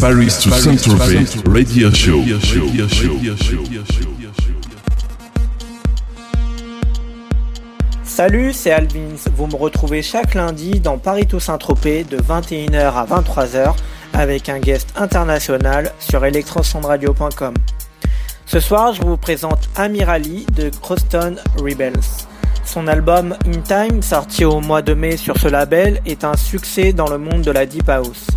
Paris to Saint-Tropez Radio Show. Salut, c'est Alvins. Vous me retrouvez chaque lundi dans Paris to Saint-Tropez de 21h à 23h avec un guest international sur electrosondradio.com. Ce soir, je vous présente Amir Ali de Croston Rebels. Son album In Time, sorti au mois de mai sur ce label, est un succès dans le monde de la Deep House.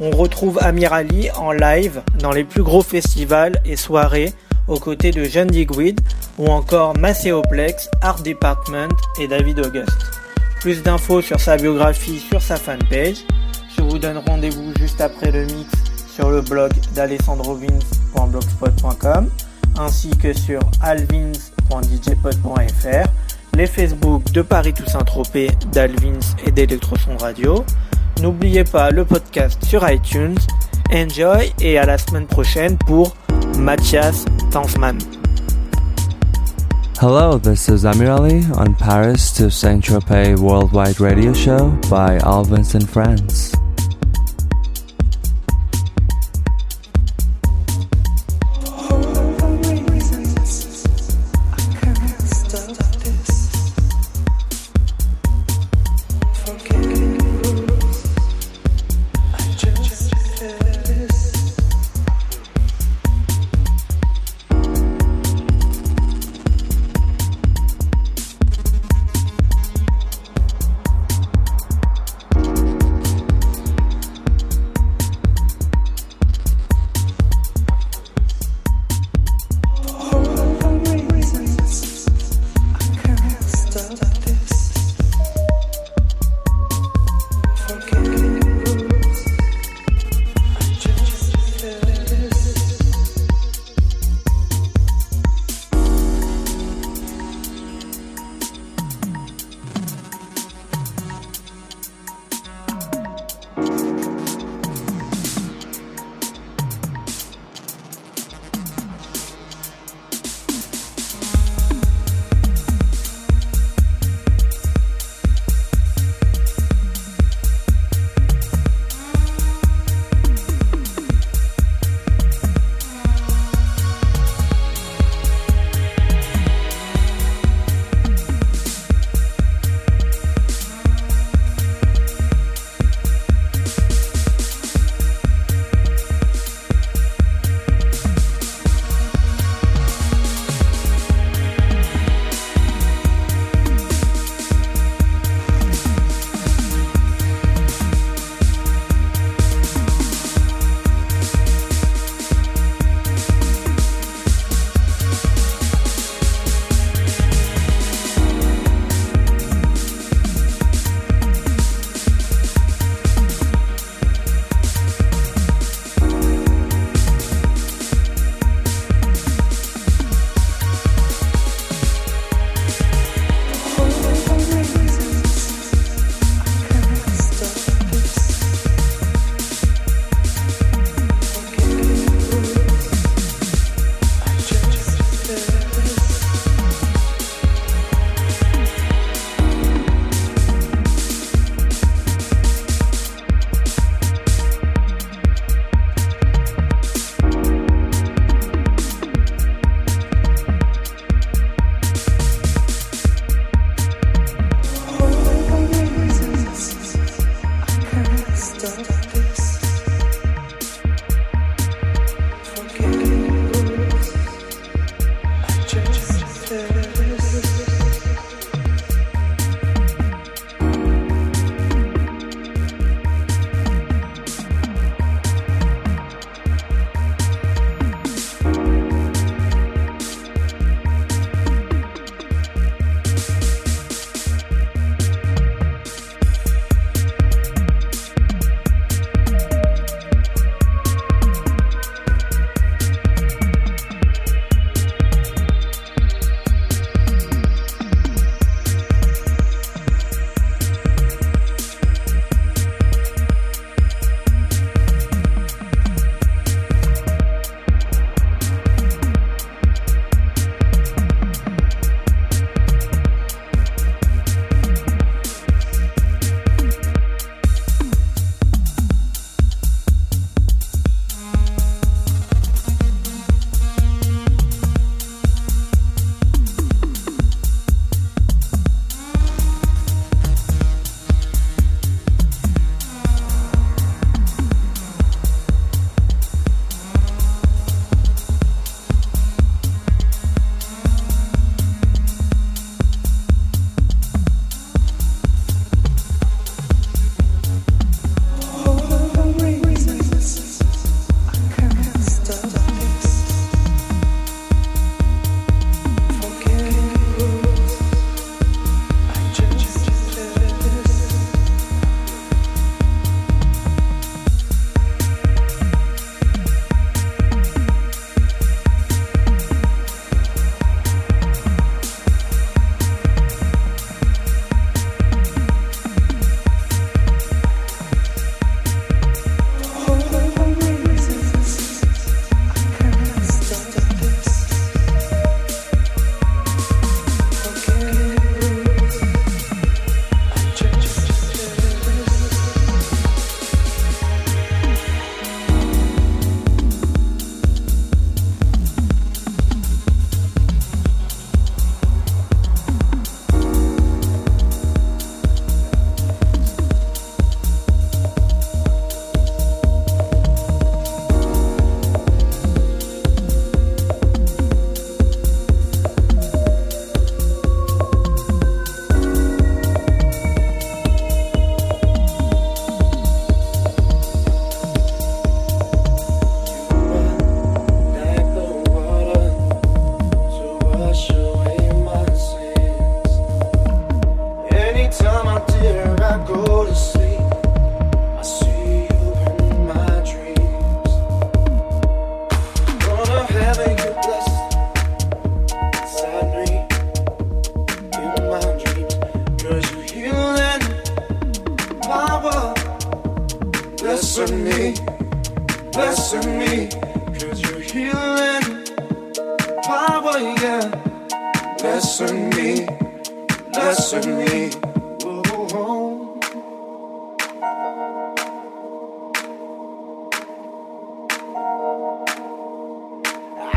On retrouve Amir Ali en live dans les plus gros festivals et soirées aux côtés de John Digweed ou encore Macéoplex, Art Department et David August. Plus d'infos sur sa biographie sur sa fanpage. Je vous donne rendez-vous juste après le mix sur le blog d'alessandrovins.blogspot.com ainsi que sur alvins.djpod.fr, les Facebook de Paris Toussaint Tropez, d'Alvins et d'Electroson Radio. N'oubliez pas le podcast sur iTunes. Enjoy et à la semaine prochaine pour Mathias Tansman. Hello, this is Amir Ali on Paris to Saint Tropez Worldwide Radio Show by Alvins and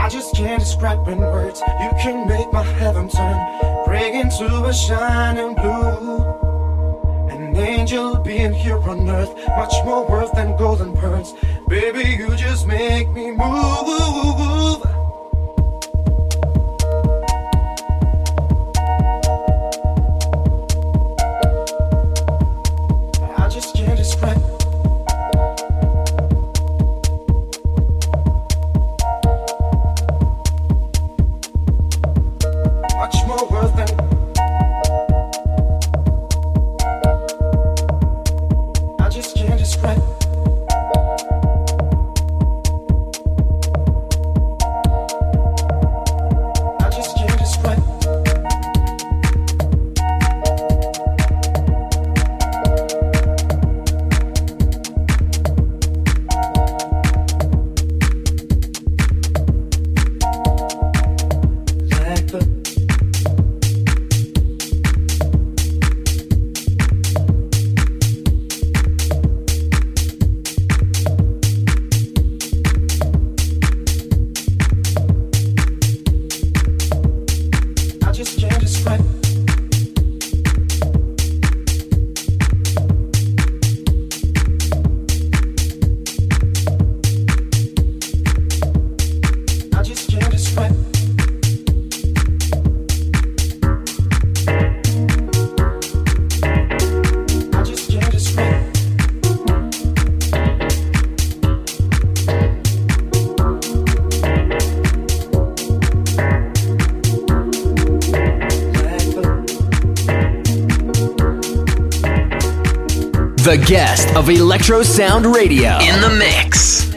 I just can't describe in words. You can make my heaven turn, break into a shining blue An angel being here on earth. Much more worth than golden pearls. Baby, you just make me move. The guest of Electro Sound Radio in the mix.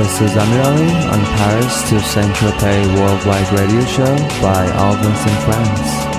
Radio show. Hello, this is Amir Ali on Paris to Saint Tropez Worldwide Radio Show by Alvins and Friends.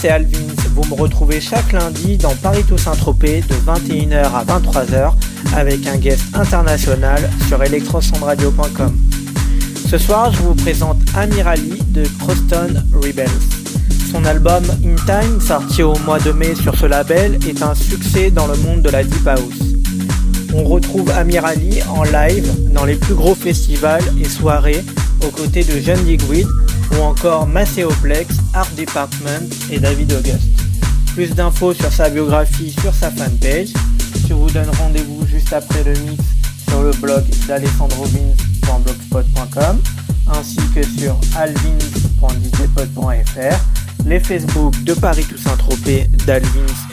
C'est Alvins. Vous me retrouvez chaque lundi dans Paris to Saint-Tropez de 21h à 23h avec un guest international sur electrosondradio.com. Ce soir, je vous présente Amirali de Croston Rebels. Son album In Time, sorti au mois de mai sur ce label, est un succès dans le monde de la Deep House. On retrouve Amirali en live dans les plus gros festivals et soirées aux côtés de John Digweed ou encore Macéoplex, Art Department et David August. Plus d'infos sur sa biographie sur sa fanpage. Je vous donne rendez-vous juste après le mix sur le blog d'alessandrovins.blogspot.com ainsi que sur alvins.djpod.fr, les Facebook de Paris Toussaint Tropez, d'Alvins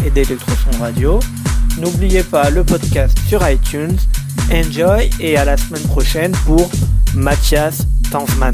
et d'Electroson Radio. N'oubliez pas le podcast sur iTunes. Enjoy et à la semaine prochaine pour Mathias Tansman.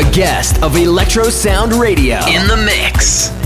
The guest of Electro Sound Radio in the mix.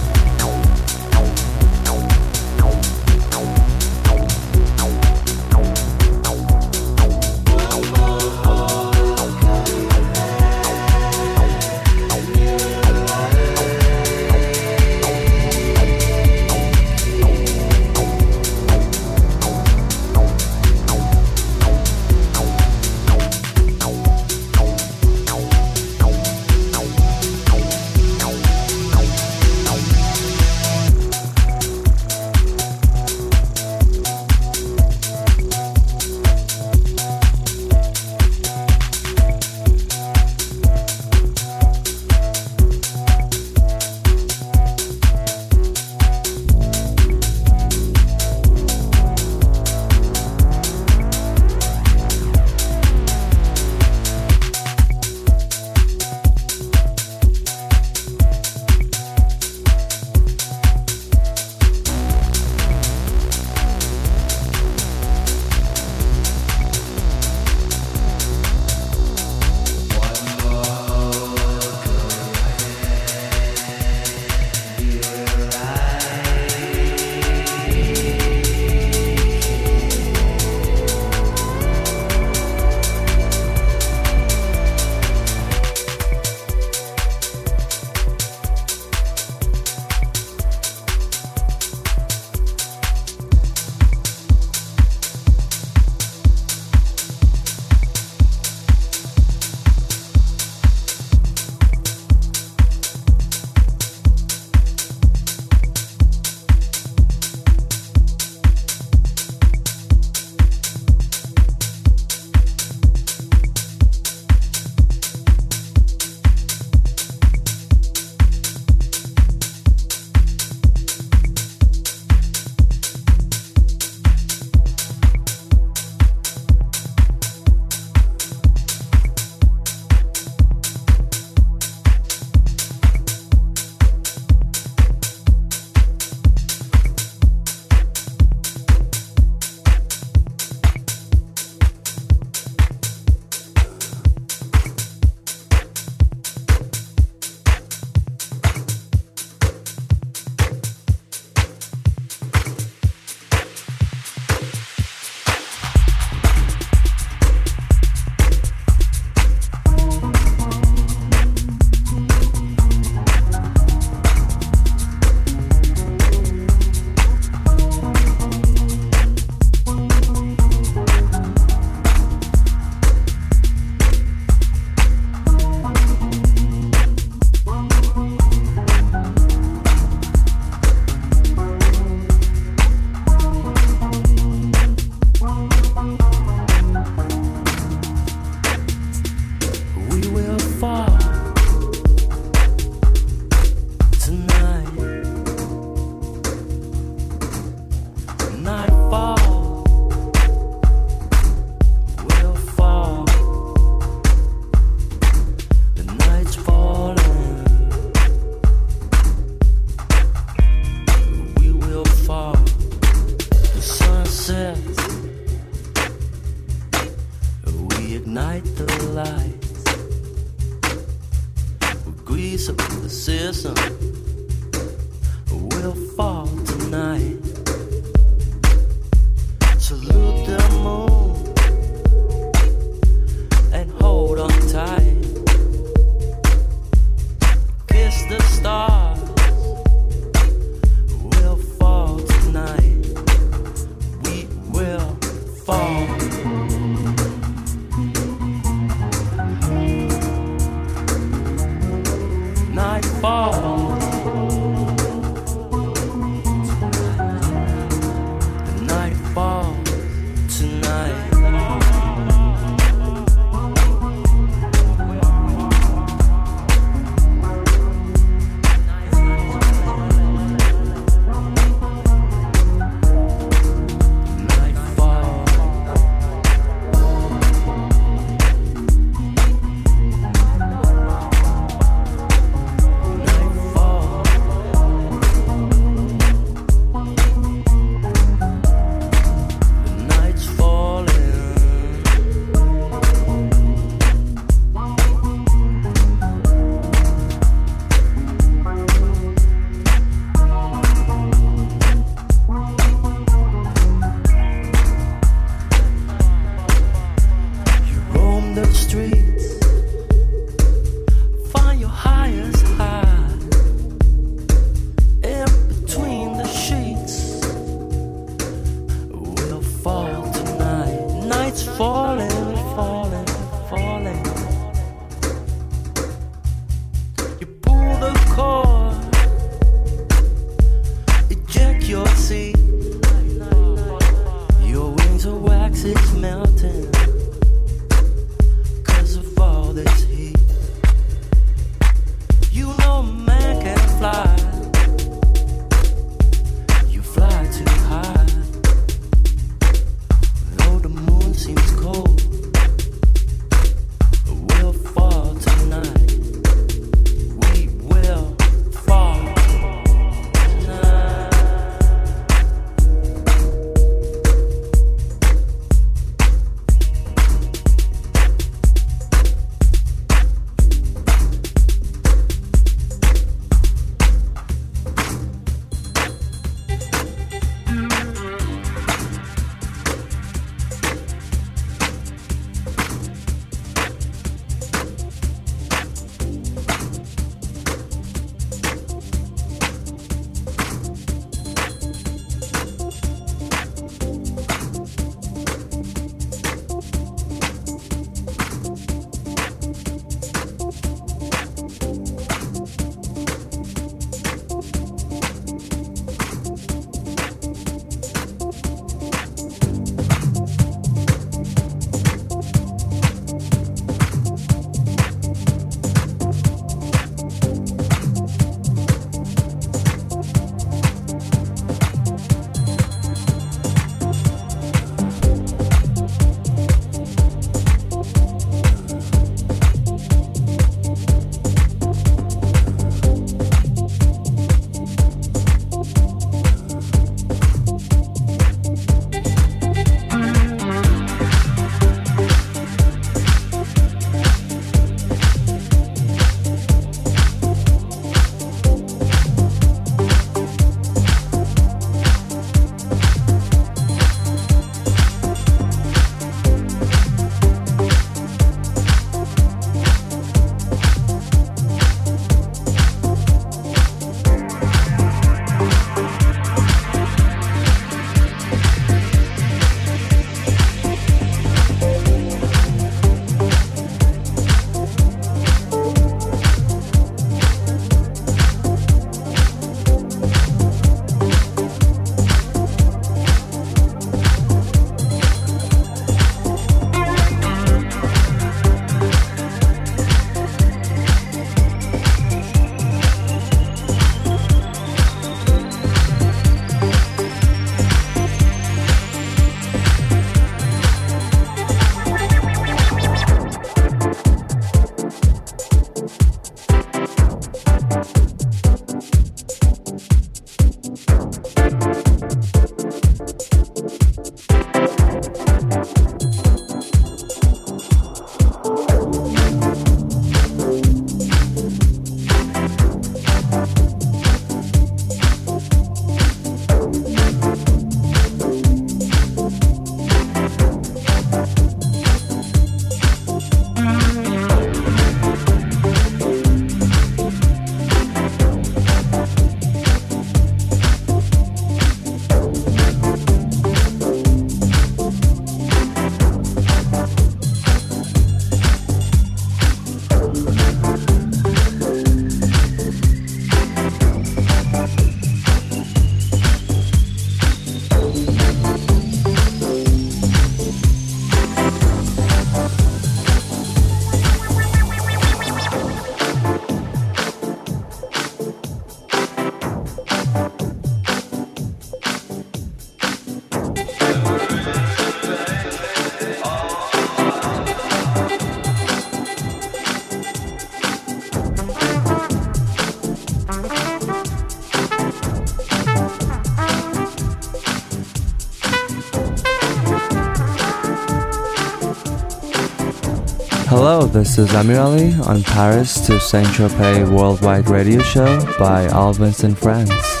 This is Amir Ali on Paris to Saint Tropez Worldwide Radio Show by Alvins and Friends.